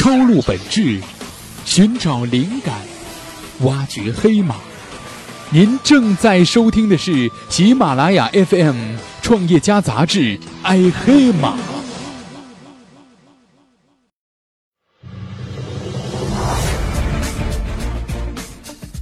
抄录本质，寻找灵感，挖掘黑马。您正在收听的是喜马拉雅 FM《创业家杂志》，爱黑马。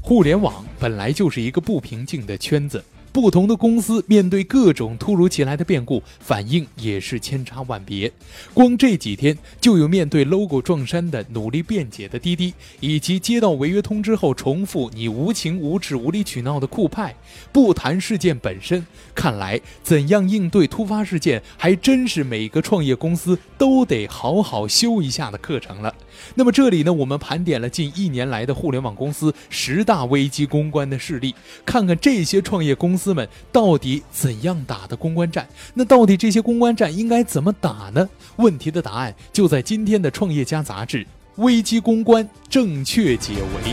互联网本来就是一个不平静的圈子。不同的公司面对各种突如其来的变故，反应也是千差万别。光这几天，就有面对 logo 撞衫的努力辩解的滴滴，以及接到违约通知后重复你无情无耻、无理取闹的酷派。不谈事件本身，看来怎样应对突发事件，还真是每个创业公司都得好好修一下的课程了。那么这里呢，我们盘点了近一年来的互联网公司十大危机公关的事例，看看这些创业公司。们到底怎样打的公关战？那到底这些公关战应该怎么打呢？问题的答案就在今天的《创业家》杂志《危机公关正确解围》。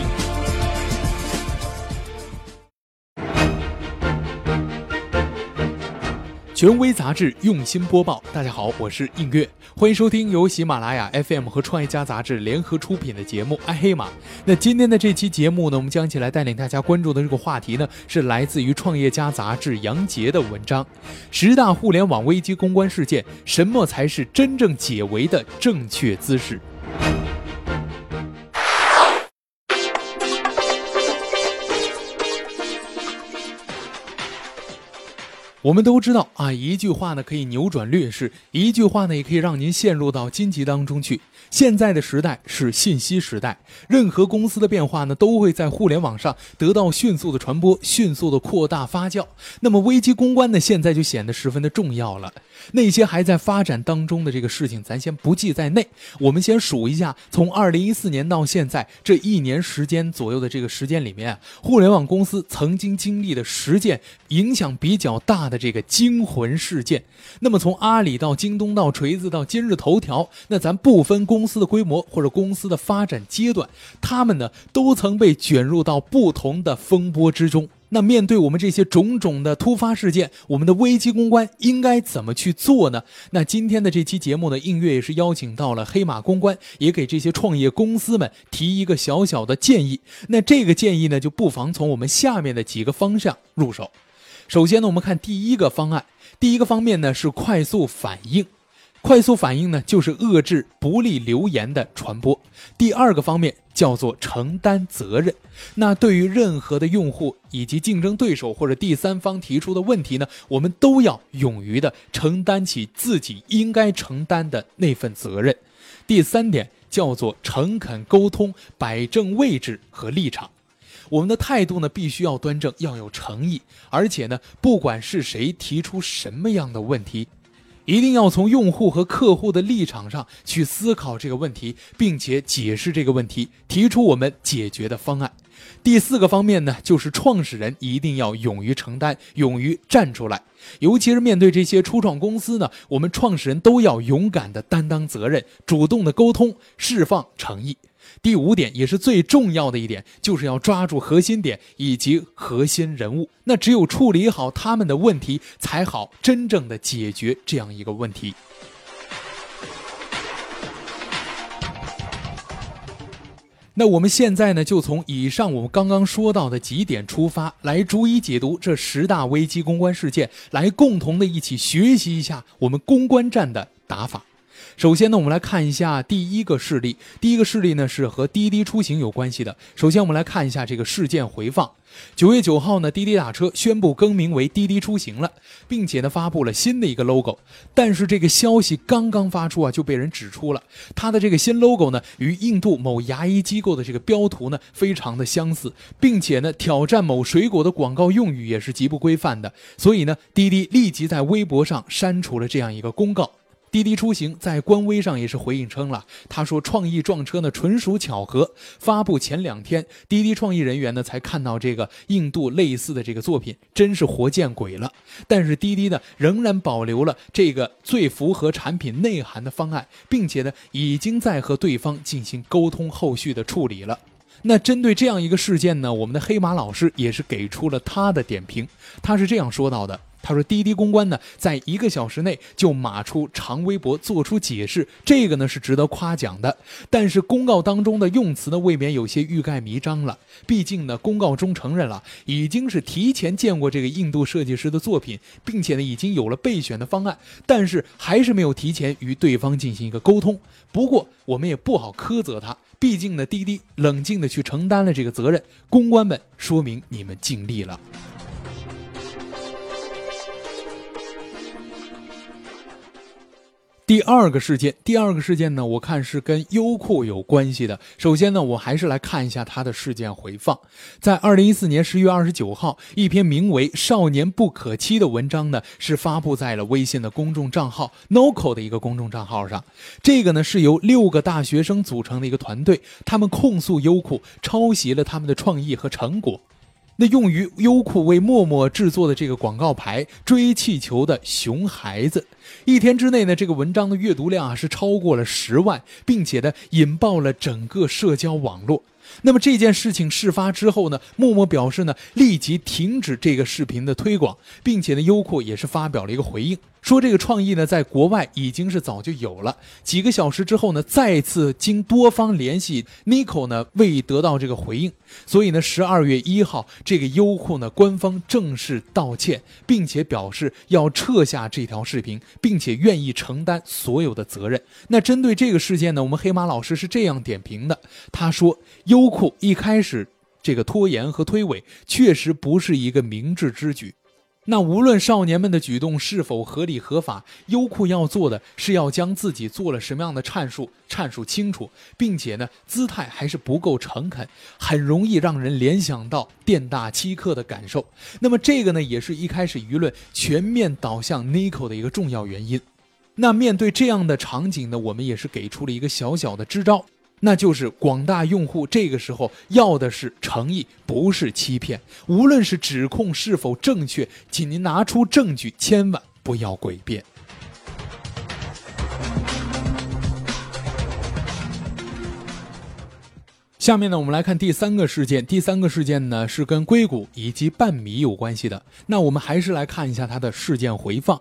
权威杂志用心播报，大家好，我是映月，欢迎收听由喜马拉雅 FM 和创业家杂志联合出品的节目《爱黑马》。那今天的这期节目呢，我们将一起来带领大家关注的这个话题呢，是来自于创业家杂志杨杰的文章：十大互联网危机公关事件，什么才是真正解围的正确姿势？我们都知道啊，一句话呢可以扭转劣势，一句话呢也可以让您陷入到荆棘当中去。现在的时代是信息时代，任何公司的变化呢都会在互联网上得到迅速的传播、迅速的扩大发酵。那么危机公关呢，现在就显得十分的重要了。那些还在发展当中的这个事情，咱先不计在内。我们先数一下，从二零一四年到现在这一年时间左右的这个时间里面，互联网公司曾经经历的十件影响比较大的。这个惊魂事件，那么从阿里到京东到锤子到今日头条，那咱不分公司的规模或者公司的发展阶段，他们呢都曾被卷入到不同的风波之中。那面对我们这些种种的突发事件，我们的危机公关应该怎么去做呢？那今天的这期节目呢，映月也是邀请到了黑马公关，也给这些创业公司们提一个小小的建议。那这个建议呢，就不妨从我们下面的几个方向入手。首先呢，我们看第一个方案，第一个方面呢是快速反应，快速反应呢就是遏制不利流言的传播。第二个方面叫做承担责任。那对于任何的用户以及竞争对手或者第三方提出的问题呢，我们都要勇于的承担起自己应该承担的那份责任。第三点叫做诚恳沟通，摆正位置和立场。我们的态度呢，必须要端正，要有诚意，而且呢，不管是谁提出什么样的问题，一定要从用户和客户的立场上去思考这个问题，并且解释这个问题，提出我们解决的方案。第四个方面呢，就是创始人一定要勇于承担，勇于站出来，尤其是面对这些初创公司呢，我们创始人都要勇敢的担当责任，主动的沟通，释放诚意。第五点也是最重要的一点，就是要抓住核心点以及核心人物。那只有处理好他们的问题，才好真正的解决这样一个问题。那我们现在呢，就从以上我们刚刚说到的几点出发，来逐一解读这十大危机公关事件，来共同的一起学习一下我们公关战的打法。首先呢，我们来看一下第一个事例。第一个事例呢是和滴滴出行有关系的。首先，我们来看一下这个事件回放。九月九号呢，滴滴打车宣布更名为滴滴出行了，并且呢发布了新的一个 logo。但是这个消息刚刚发出啊，就被人指出了它的这个新 logo 呢与印度某牙医机构的这个标图呢非常的相似，并且呢挑战某水果的广告用语也是极不规范的。所以呢，滴滴立即在微博上删除了这样一个公告。滴滴出行在官微上也是回应称了，他说创意撞车呢纯属巧合。发布前两天，滴滴创意人员呢才看到这个印度类似的这个作品，真是活见鬼了。但是滴滴呢仍然保留了这个最符合产品内涵的方案，并且呢已经在和对方进行沟通后续的处理了。那针对这样一个事件呢，我们的黑马老师也是给出了他的点评，他是这样说到的。他说滴滴公关呢，在一个小时内就码出长微博，做出解释，这个呢是值得夸奖的。但是公告当中的用词呢，未免有些欲盖弥彰了。毕竟呢，公告中承认了已经是提前见过这个印度设计师的作品，并且呢已经有了备选的方案，但是还是没有提前与对方进行一个沟通。不过我们也不好苛责他，毕竟呢滴滴冷静的去承担了这个责任，公关们说明你们尽力了。第二个事件，第二个事件呢，我看是跟优酷有关系的。首先呢，我还是来看一下它的事件回放。在二零一四年十月二十九号，一篇名为《少年不可欺》的文章呢，是发布在了微信的公众账号 Noco 的一个公众账号上。这个呢，是由六个大学生组成的一个团队，他们控诉优酷抄袭了他们的创意和成果。那用于优酷为陌陌制作的这个广告牌“追气球的熊孩子”，一天之内呢，这个文章的阅读量啊是超过了十万，并且呢引爆了整个社交网络。那么这件事情事发之后呢，陌陌表示呢立即停止这个视频的推广，并且呢优酷也是发表了一个回应。说这个创意呢，在国外已经是早就有了。几个小时之后呢，再次经多方联系，Nico 呢未得到这个回应，所以呢，十二月一号，这个优酷呢官方正式道歉，并且表示要撤下这条视频，并且愿意承担所有的责任。那针对这个事件呢，我们黑马老师是这样点评的，他说，优酷一开始这个拖延和推诿，确实不是一个明智之举。那无论少年们的举动是否合理合法，优酷要做的是要将自己做了什么样的阐述阐述清楚，并且呢，姿态还是不够诚恳，很容易让人联想到店大欺客的感受。那么这个呢，也是一开始舆论全面导向 Nico 的一个重要原因。那面对这样的场景呢，我们也是给出了一个小小的支招。那就是广大用户这个时候要的是诚意，不是欺骗。无论是指控是否正确，请您拿出证据，千万不要诡辩。下面呢，我们来看第三个事件。第三个事件呢，是跟硅谷以及半米有关系的。那我们还是来看一下它的事件回放。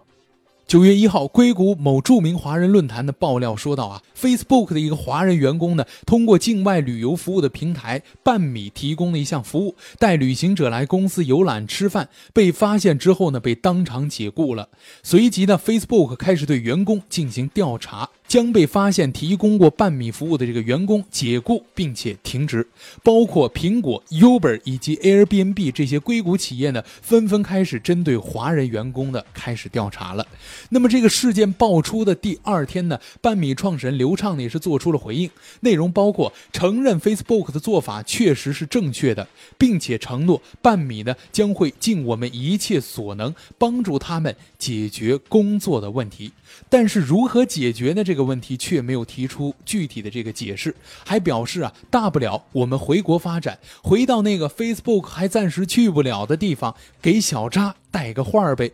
九月一号，硅谷某著名华人论坛的爆料说到啊，Facebook 的一个华人员工呢，通过境外旅游服务的平台半米提供了一项服务，带旅行者来公司游览吃饭，被发现之后呢，被当场解雇了。随即呢，Facebook 开始对员工进行调查。将被发现提供过半米服务的这个员工解雇，并且停职。包括苹果、Uber 以及 Airbnb 这些硅谷企业呢，纷纷开始针对华人员工的开始调查了。那么这个事件爆出的第二天呢，半米创始人刘畅呢也是做出了回应，内容包括承认 Facebook 的做法确实是正确的，并且承诺半米呢将会尽我们一切所能帮助他们解决工作的问题。但是如何解决呢？这个问题却没有提出具体的这个解释，还表示啊，大不了我们回国发展，回到那个 Facebook 还暂时去不了的地方，给小扎带个话儿呗。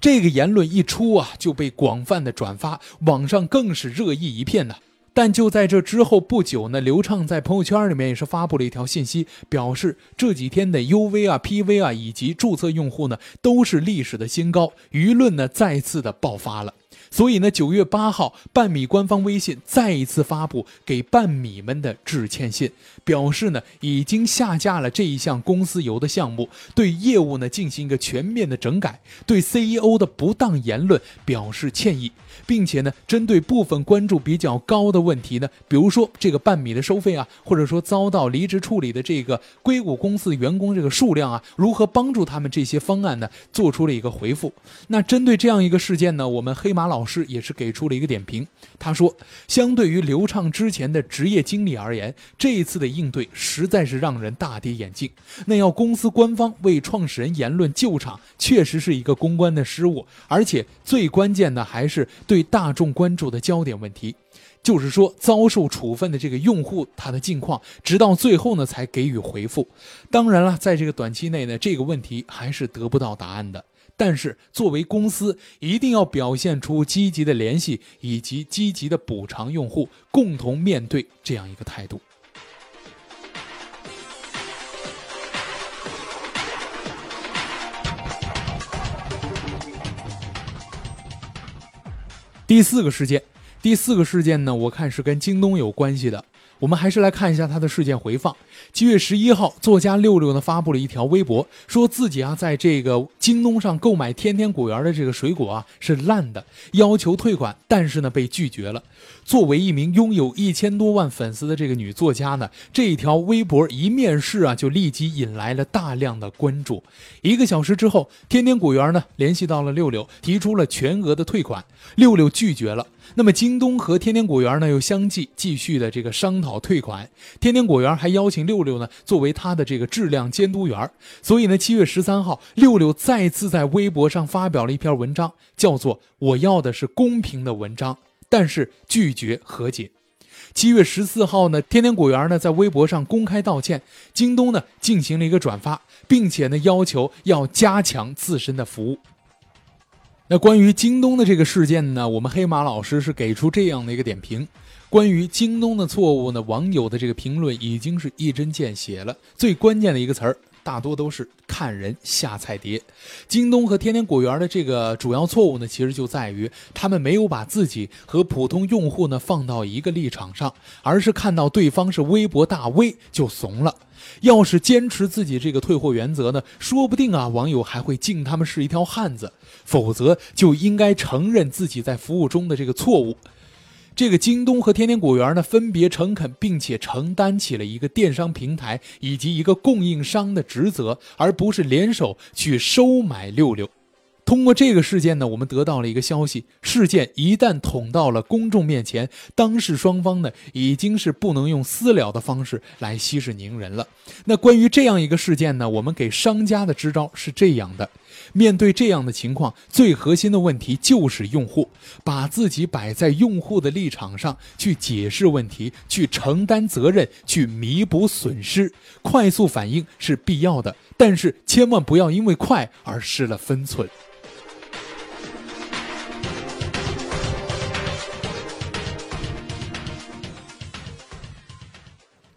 这个言论一出啊，就被广泛的转发，网上更是热议一片呢。但就在这之后不久呢，刘畅在朋友圈里面也是发布了一条信息，表示这几天的 UV 啊、PV 啊以及注册用户呢都是历史的新高，舆论呢再次的爆发了。所以呢，九月八号，半米官方微信再一次发布给半米们的致歉信，表示呢已经下架了这一项公司游的项目，对业务呢进行一个全面的整改，对 CEO 的不当言论表示歉意，并且呢针对部分关注比较高的问题呢，比如说这个半米的收费啊，或者说遭到离职处理的这个硅谷公司员工这个数量啊，如何帮助他们这些方案呢，做出了一个回复。那针对这样一个事件呢，我们黑马。老师也是给出了一个点评，他说，相对于刘畅之前的职业经历而言，这一次的应对实在是让人大跌眼镜。那要公司官方为创始人言论救场，确实是一个公关的失误，而且最关键的还是对大众关注的焦点问题，就是说遭受处分的这个用户他的近况，直到最后呢才给予回复。当然了，在这个短期内呢，这个问题还是得不到答案的。但是，作为公司，一定要表现出积极的联系以及积极的补偿用户，共同面对这样一个态度。第四个事件，第四个事件呢，我看是跟京东有关系的。我们还是来看一下他的事件回放。七月十一号，作家六六呢发布了一条微博，说自己啊在这个京东上购买天天果园的这个水果啊是烂的，要求退款，但是呢被拒绝了。作为一名拥有一千多万粉丝的这个女作家呢，这一条微博一面世啊就立即引来了大量的关注。一个小时之后，天天果园呢联系到了六六，提出了全额的退款，六六拒绝了。那么京东和天天果园呢又相继继续的这个商讨退款，天天果园还邀请六六六呢作为他的这个质量监督员，所以呢七月十三号，六六再次在微博上发表了一篇文章，叫做“我要的是公平的文章”，但是拒绝和解。七月十四号呢，天天果园呢在微博上公开道歉，京东呢进行了一个转发，并且呢要求要加强自身的服务。那关于京东的这个事件呢，我们黑马老师是给出这样的一个点评：关于京东的错误呢，网友的这个评论已经是一针见血了。最关键的一个词儿，大多都是看人下菜碟。京东和天天果园的这个主要错误呢，其实就在于他们没有把自己和普通用户呢放到一个立场上，而是看到对方是微博大 V 就怂了。要是坚持自己这个退货原则呢，说不定啊，网友还会敬他们是一条汉子。否则就应该承认自己在服务中的这个错误。这个京东和天天果园呢，分别诚恳并且承担起了一个电商平台以及一个供应商的职责，而不是联手去收买六六。通过这个事件呢，我们得到了一个消息：事件一旦捅到了公众面前，当事双方呢已经是不能用私了的方式来息事宁人了。那关于这样一个事件呢，我们给商家的支招是这样的：面对这样的情况，最核心的问题就是用户，把自己摆在用户的立场上去解释问题，去承担责任，去弥补损失。快速反应是必要的，但是千万不要因为快而失了分寸。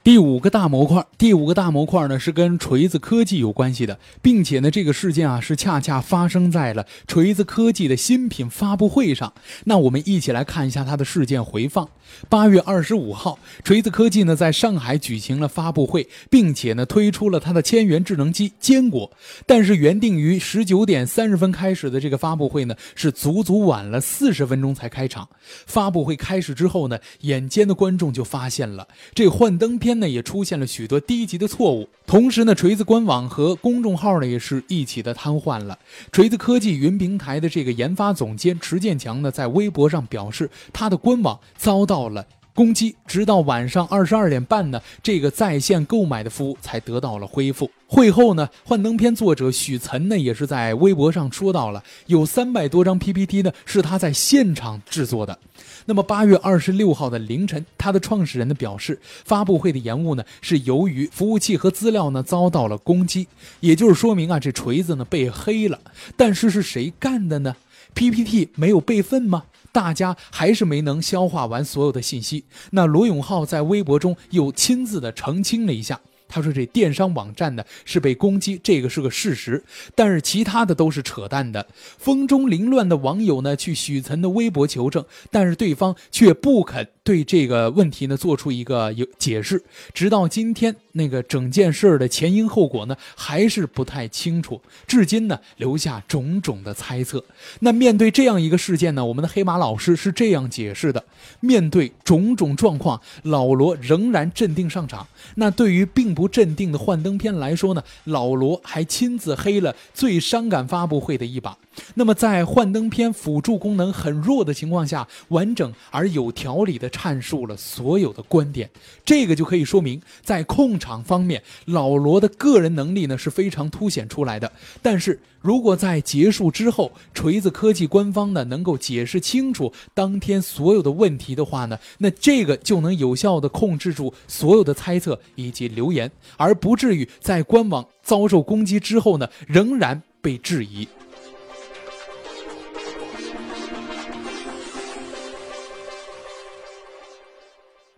第五个大模块，第五个大模块呢是跟锤子科技有关系的，并且呢这个事件啊是恰恰发生在了锤子科技的新品发布会上。那我们一起来看一下它的事件回放。八月二十五号，锤子科技呢在上海举行了发布会，并且呢推出了它的千元智能机坚果。但是原定于十九点三十分开始的这个发布会呢，是足足晚了四十分钟才开场。发布会开始之后呢，眼尖的观众就发现了这幻灯片。呢也出现了许多低级的错误，同时呢，锤子官网和公众号呢也是一起的瘫痪了。锤子科技云平台的这个研发总监池建强呢，在微博上表示，他的官网遭到了。攻击，直到晚上二十二点半呢，这个在线购买的服务才得到了恢复。会后呢，幻灯片作者许岑呢也是在微博上说到了，有三百多张 PPT 呢是他在现场制作的。那么八月二十六号的凌晨，他的创始人呢表示，发布会的延误呢是由于服务器和资料呢遭到了攻击，也就是说明啊这锤子呢被黑了。但是是谁干的呢？PPT 没有备份吗？大家还是没能消化完所有的信息。那罗永浩在微博中又亲自的澄清了一下，他说这电商网站呢是被攻击，这个是个事实，但是其他的都是扯淡的。风中凌乱的网友呢去许岑的微博求证，但是对方却不肯。对这个问题呢，做出一个有解释，直到今天，那个整件事的前因后果呢，还是不太清楚，至今呢，留下种种的猜测。那面对这样一个事件呢，我们的黑马老师是这样解释的：面对种种状况，老罗仍然镇定上场。那对于并不镇定的幻灯片来说呢，老罗还亲自黑了最伤感发布会的一把。那么，在幻灯片辅助功能很弱的情况下，完整而有条理地阐述了所有的观点，这个就可以说明，在控场方面，老罗的个人能力呢是非常凸显出来的。但是如果在结束之后，锤子科技官方呢能够解释清楚当天所有的问题的话呢，那这个就能有效地控制住所有的猜测以及留言，而不至于在官网遭受攻击之后呢，仍然被质疑。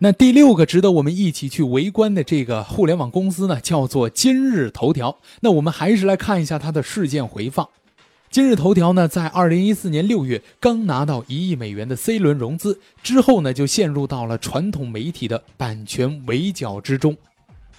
那第六个值得我们一起去围观的这个互联网公司呢，叫做今日头条。那我们还是来看一下它的事件回放。今日头条呢，在二零一四年六月刚拿到一亿美元的 C 轮融资之后呢，就陷入到了传统媒体的版权围剿之中。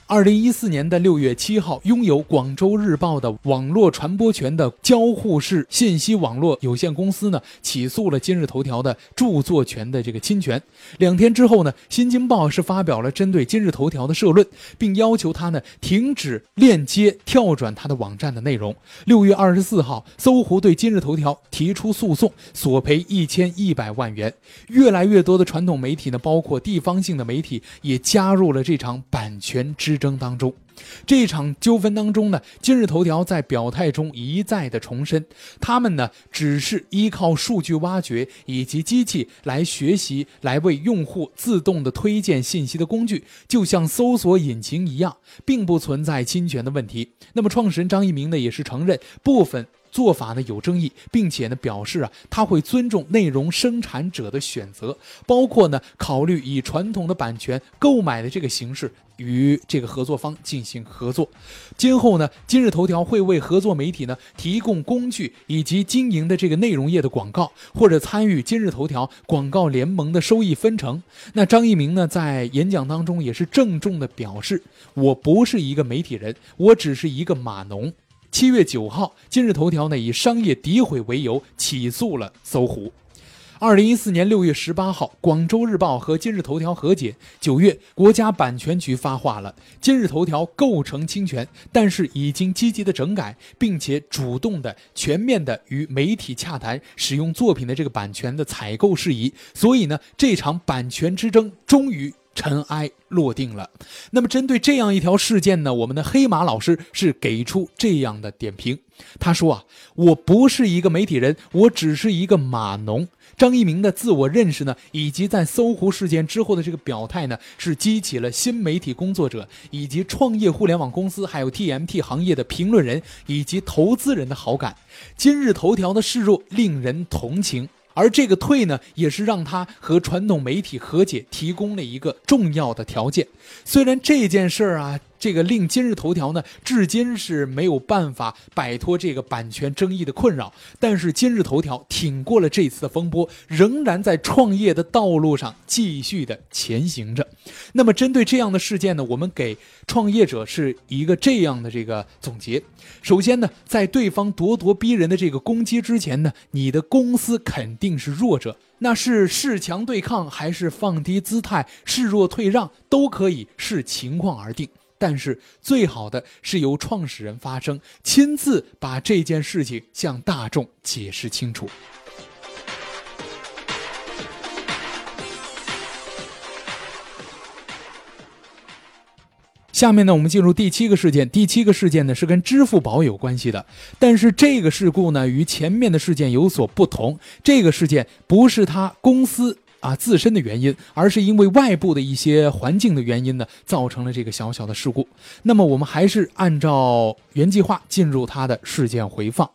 二零一四年的六月七号，拥有广州日报的网络传播权的交互式信息网络有限公司呢，起诉了今日头条的著作权的这个侵权。两天之后呢，新京报是发表了针对今日头条的社论，并要求他呢停止链接跳转他的网站的内容。六月二十四号，搜狐对今日头条提出诉讼，索赔一千一百万元。越来越多的传统媒体呢，包括地方性的媒体，也加入了这场版权之。争当中，这场纠纷当中呢，今日头条在表态中一再的重申，他们呢只是依靠数据挖掘以及机器来学习，来为用户自动的推荐信息的工具，就像搜索引擎一样，并不存在侵权的问题。那么，创始人张一鸣呢，也是承认部分。做法呢有争议，并且呢表示啊他会尊重内容生产者的选择，包括呢考虑以传统的版权购买的这个形式与这个合作方进行合作。今后呢今日头条会为合作媒体呢提供工具以及经营的这个内容业的广告，或者参与今日头条广告联盟的收益分成。那张一鸣呢在演讲当中也是郑重的表示，我不是一个媒体人，我只是一个码农。七月九号，今日头条呢以商业诋毁为由起诉了搜狐。二零一四年六月十八号，广州日报和今日头条和解。九月，国家版权局发话了，今日头条构成侵权，但是已经积极的整改，并且主动的、全面的与媒体洽谈使用作品的这个版权的采购事宜。所以呢，这场版权之争终于。尘埃落定了。那么，针对这样一条事件呢，我们的黑马老师是给出这样的点评。他说啊，我不是一个媒体人，我只是一个码农。张一鸣的自我认识呢，以及在搜狐事件之后的这个表态呢，是激起了新媒体工作者以及创业互联网公司，还有 TMT 行业的评论人以及投资人的好感。今日头条的示弱令人同情。而这个退呢，也是让他和传统媒体和解提供了一个重要的条件。虽然这件事儿啊。这个令今日头条呢，至今是没有办法摆脱这个版权争议的困扰。但是今日头条挺过了这次的风波，仍然在创业的道路上继续的前行着。那么针对这样的事件呢，我们给创业者是一个这样的这个总结：首先呢，在对方咄咄逼人的这个攻击之前呢，你的公司肯定是弱者。那是恃强对抗，还是放低姿态、示弱退让，都可以视情况而定。但是最好的是由创始人发声，亲自把这件事情向大众解释清楚。下面呢，我们进入第七个事件。第七个事件呢是跟支付宝有关系的，但是这个事故呢与前面的事件有所不同。这个事件不是他公司。啊，自身的原因，而是因为外部的一些环境的原因呢，造成了这个小小的事故。那么我们还是按照原计划进入它的事件回放。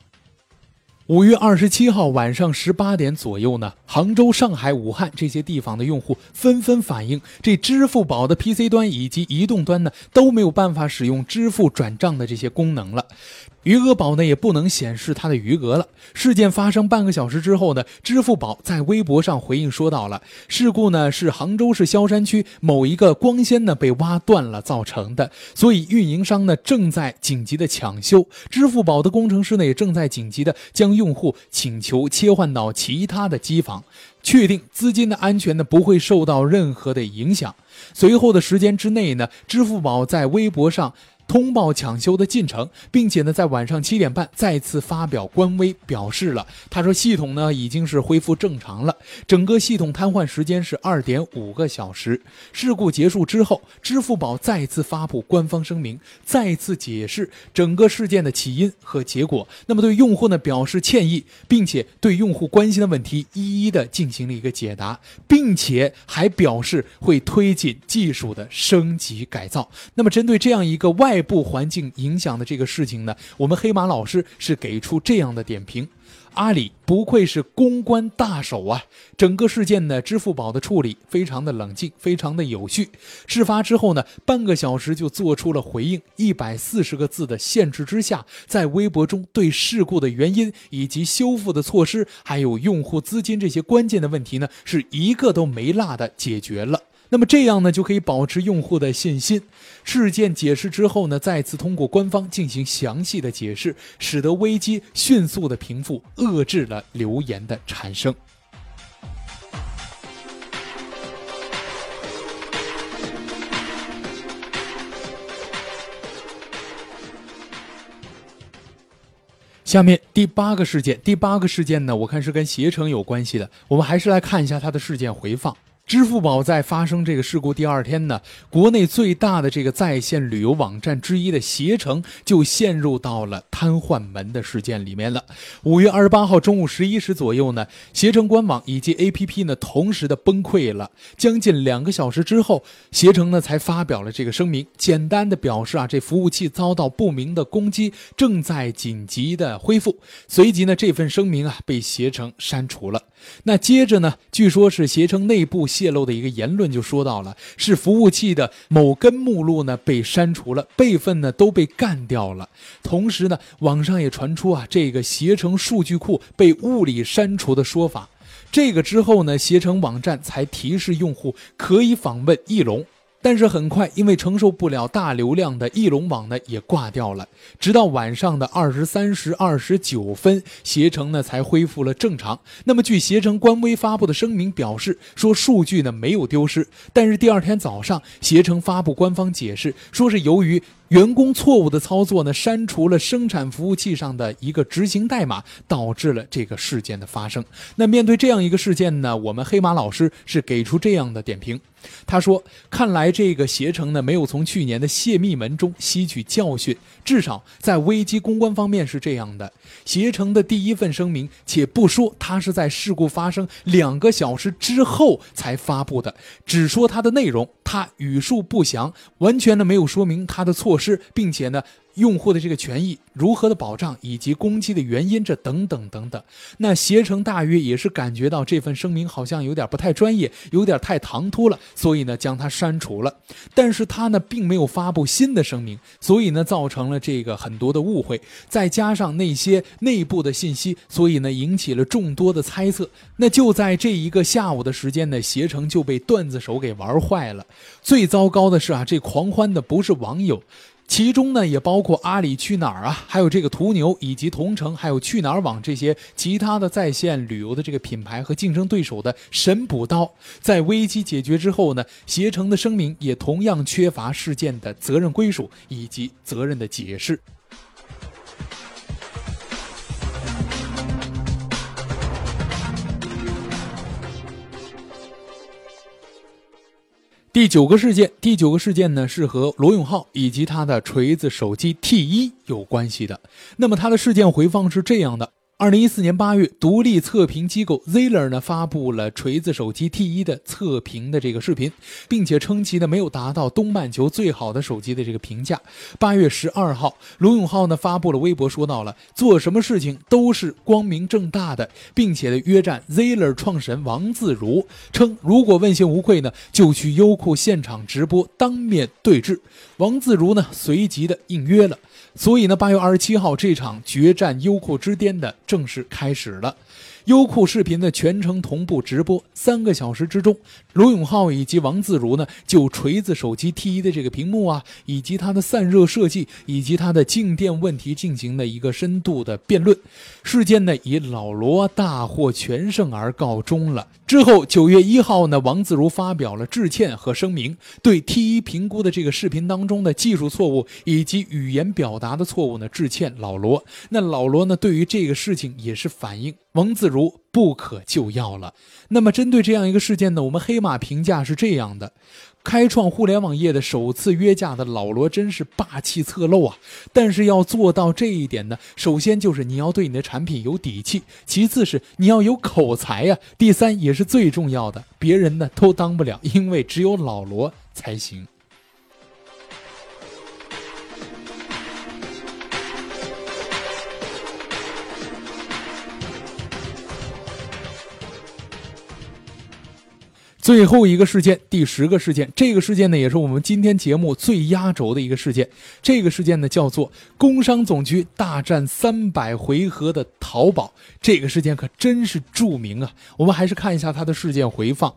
五月二十七号晚上十八点左右呢，杭州、上海、武汉这些地方的用户纷纷反映，这支付宝的 PC 端以及移动端呢都没有办法使用支付转账的这些功能了。余额宝呢也不能显示它的余额了。事件发生半个小时之后呢，支付宝在微博上回应说到了，事故呢是杭州市萧山区某一个光纤呢被挖断了造成的，所以运营商呢正在紧急的抢修，支付宝的工程师呢也正在紧急的将用户请求切换到其他的机房，确定资金的安全呢不会受到任何的影响。随后的时间之内呢，支付宝在微博上。通报抢修的进程，并且呢，在晚上七点半再次发表官微表示了，他说系统呢已经是恢复正常了，整个系统瘫痪时间是二点五个小时。事故结束之后，支付宝再次发布官方声明，再次解释整个事件的起因和结果。那么对用户呢表示歉意，并且对用户关心的问题一一的进行了一个解答，并且还表示会推进技术的升级改造。那么针对这样一个外。外部环境影响的这个事情呢，我们黑马老师是给出这样的点评。阿里不愧是公关大手啊！整个事件呢，支付宝的处理非常的冷静，非常的有序。事发之后呢，半个小时就做出了回应，一百四十个字的限制之下，在微博中对事故的原因以及修复的措施，还有用户资金这些关键的问题呢，是一个都没落的解决了。那么这样呢，就可以保持用户的信心。事件解释之后呢，再次通过官方进行详细的解释，使得危机迅速的平复，遏制了流言的产生。下面第八个事件，第八个事件呢，我看是跟携程有关系的。我们还是来看一下它的事件回放。支付宝在发生这个事故第二天呢，国内最大的这个在线旅游网站之一的携程就陷入到了瘫痪门的事件里面了。五月二十八号中午十一时左右呢，携程官网以及 APP 呢同时的崩溃了。将近两个小时之后，携程呢才发表了这个声明，简单的表示啊，这服务器遭到不明的攻击，正在紧急的恢复。随即呢，这份声明啊被携程删除了。那接着呢，据说是携程内部。泄露的一个言论就说到了，是服务器的某根目录呢被删除了，备份呢都被干掉了。同时呢，网上也传出啊这个携程数据库被物理删除的说法。这个之后呢，携程网站才提示用户可以访问翼龙。但是很快，因为承受不了大流量的翼龙网呢也挂掉了。直到晚上的二十三时二十九分，携程呢才恢复了正常。那么，据携程官微发布的声明表示，说数据呢没有丢失，但是第二天早上，携程发布官方解释，说是由于。员工错误的操作呢，删除了生产服务器上的一个执行代码，导致了这个事件的发生。那面对这样一个事件呢，我们黑马老师是给出这样的点评。他说：“看来这个携程呢，没有从去年的泄密门中吸取教训，至少在危机公关方面是这样的。携程的第一份声明，且不说他是在事故发生两个小时之后才发布的，只说它的内容，他语数不详，完全呢没有说明他的措施。”是，并且呢。用户的这个权益如何的保障，以及攻击的原因，这等等等等。那携程大约也是感觉到这份声明好像有点不太专业，有点太唐突了，所以呢将它删除了。但是他呢并没有发布新的声明，所以呢造成了这个很多的误会，再加上那些内部的信息，所以呢引起了众多的猜测。那就在这一个下午的时间呢，携程就被段子手给玩坏了。最糟糕的是啊，这狂欢的不是网友。其中呢，也包括阿里去哪儿啊，还有这个途牛以及同城，还有去哪儿网这些其他的在线旅游的这个品牌和竞争对手的神补刀。在危机解决之后呢，携程的声明也同样缺乏事件的责任归属以及责任的解释。第九个事件，第九个事件呢是和罗永浩以及他的锤子手机 T 一有关系的。那么他的事件回放是这样的。二零一四年八月，独立测评机构 Zeller 呢发布了锤子手机 T 一的测评的这个视频，并且称其呢没有达到东半球最好的手机的这个评价。八月十二号，罗永浩呢发布了微博，说到了做什么事情都是光明正大的，并且呢约战 Zeller 创始人王自如，称如果问心无愧呢，就去优酷现场直播当面对质。王自如呢随即的应约了。所以呢，八月二十七号这场决战优酷之巅的正式开始了。优酷视频的全程同步直播，三个小时之中，罗永浩以及王自如呢，就锤子手机 T 一的这个屏幕啊，以及它的散热设计，以及它的静电问题进行了一个深度的辩论。事件呢，以老罗大获全胜而告终了。之后，九月一号呢，王自如发表了致歉和声明，对 T 一评估的这个视频当中的技术错误以及语言表达的错误呢，致歉老罗。那老罗呢，对于这个事情也是反映。王自如不可救药了。那么，针对这样一个事件呢，我们黑马评价是这样的：开创互联网业的首次约架的老罗真是霸气侧漏啊！但是要做到这一点呢，首先就是你要对你的产品有底气，其次是你要有口才呀，第三也是最重要的，别人呢都当不了，因为只有老罗才行。最后一个事件，第十个事件，这个事件呢，也是我们今天节目最压轴的一个事件。这个事件呢，叫做工商总局大战三百回合的淘宝。这个事件可真是著名啊！我们还是看一下它的事件回放。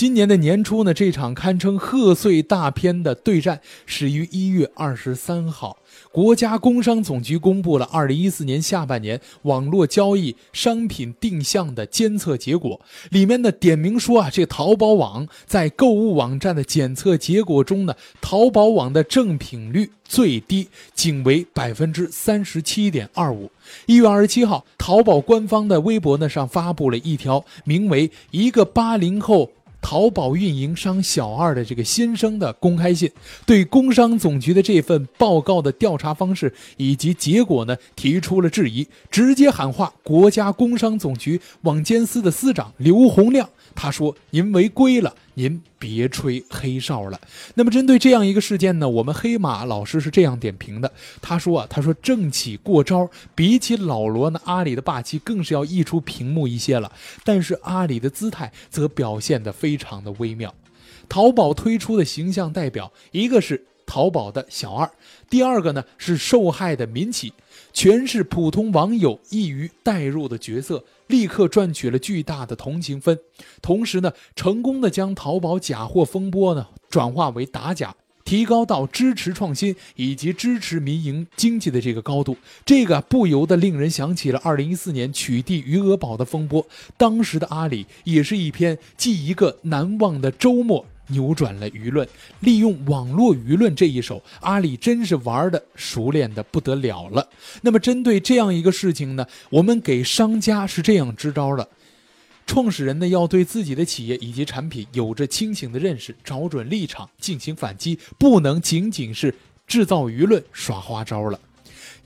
今年的年初呢，这场堪称贺岁大片的对战始于一月二十三号。国家工商总局公布了二零一四年下半年网络交易商品定向的监测结果，里面呢点名说啊，这淘宝网在购物网站的检测结果中呢，淘宝网的正品率最低，仅为百分之三十七点二五。一月二十七号，淘宝官方的微博呢上发布了一条名为“一个八零后”。淘宝运营商小二的这个新生的公开信，对工商总局的这份报告的调查方式以及结果呢提出了质疑，直接喊话国家工商总局网监司的司长刘洪亮。他说：“您违规了，您别吹黑哨了。”那么，针对这样一个事件呢，我们黑马老师是这样点评的：“他说啊，他说政企过招，比起老罗呢，阿里的霸气更是要溢出屏幕一些了。但是阿里的姿态则表现得非常的微妙。淘宝推出的形象代表，一个是淘宝的小二，第二个呢是受害的民企，全是普通网友易于代入的角色。”立刻赚取了巨大的同情分，同时呢，成功的将淘宝假货风波呢转化为打假，提高到支持创新以及支持民营经济的这个高度。这个不由得令人想起了二零一四年取缔余额宝的风波，当时的阿里也是一篇记一个难忘的周末。扭转了舆论，利用网络舆论这一手，阿里真是玩的熟练的不得了了。那么，针对这样一个事情呢，我们给商家是这样支招的：创始人呢要对自己的企业以及产品有着清醒的认识，找准立场进行反击，不能仅仅是制造舆论耍花招了。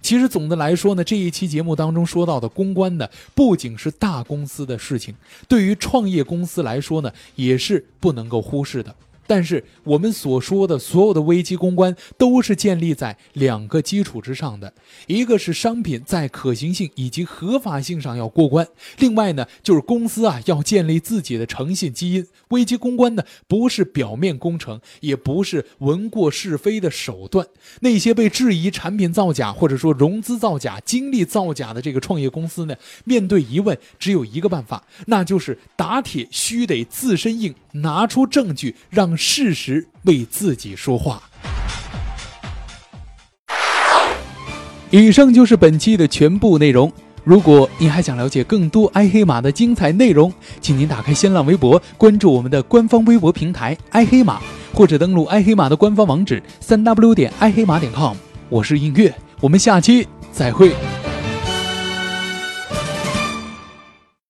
其实总的来说呢，这一期节目当中说到的公关呢，不仅是大公司的事情，对于创业公司来说呢，也是不能够忽视的。但是我们所说的所有的危机公关，都是建立在两个基础之上的，一个是商品在可行性以及合法性上要过关，另外呢就是公司啊要建立自己的诚信基因。危机公关呢不是表面工程，也不是闻过是非的手段。那些被质疑产品造假或者说融资造假、经历造假的这个创业公司呢，面对疑问只有一个办法，那就是打铁须得自身硬，拿出证据让。事实为自己说话。以上就是本期的全部内容。如果您还想了解更多爱黑马的精彩内容，请您打开新浪微博，关注我们的官方微博平台“爱黑马”，或者登录爱黑马的官方网址三 w 点爱黑马点 com。我是映月，我们下期再会。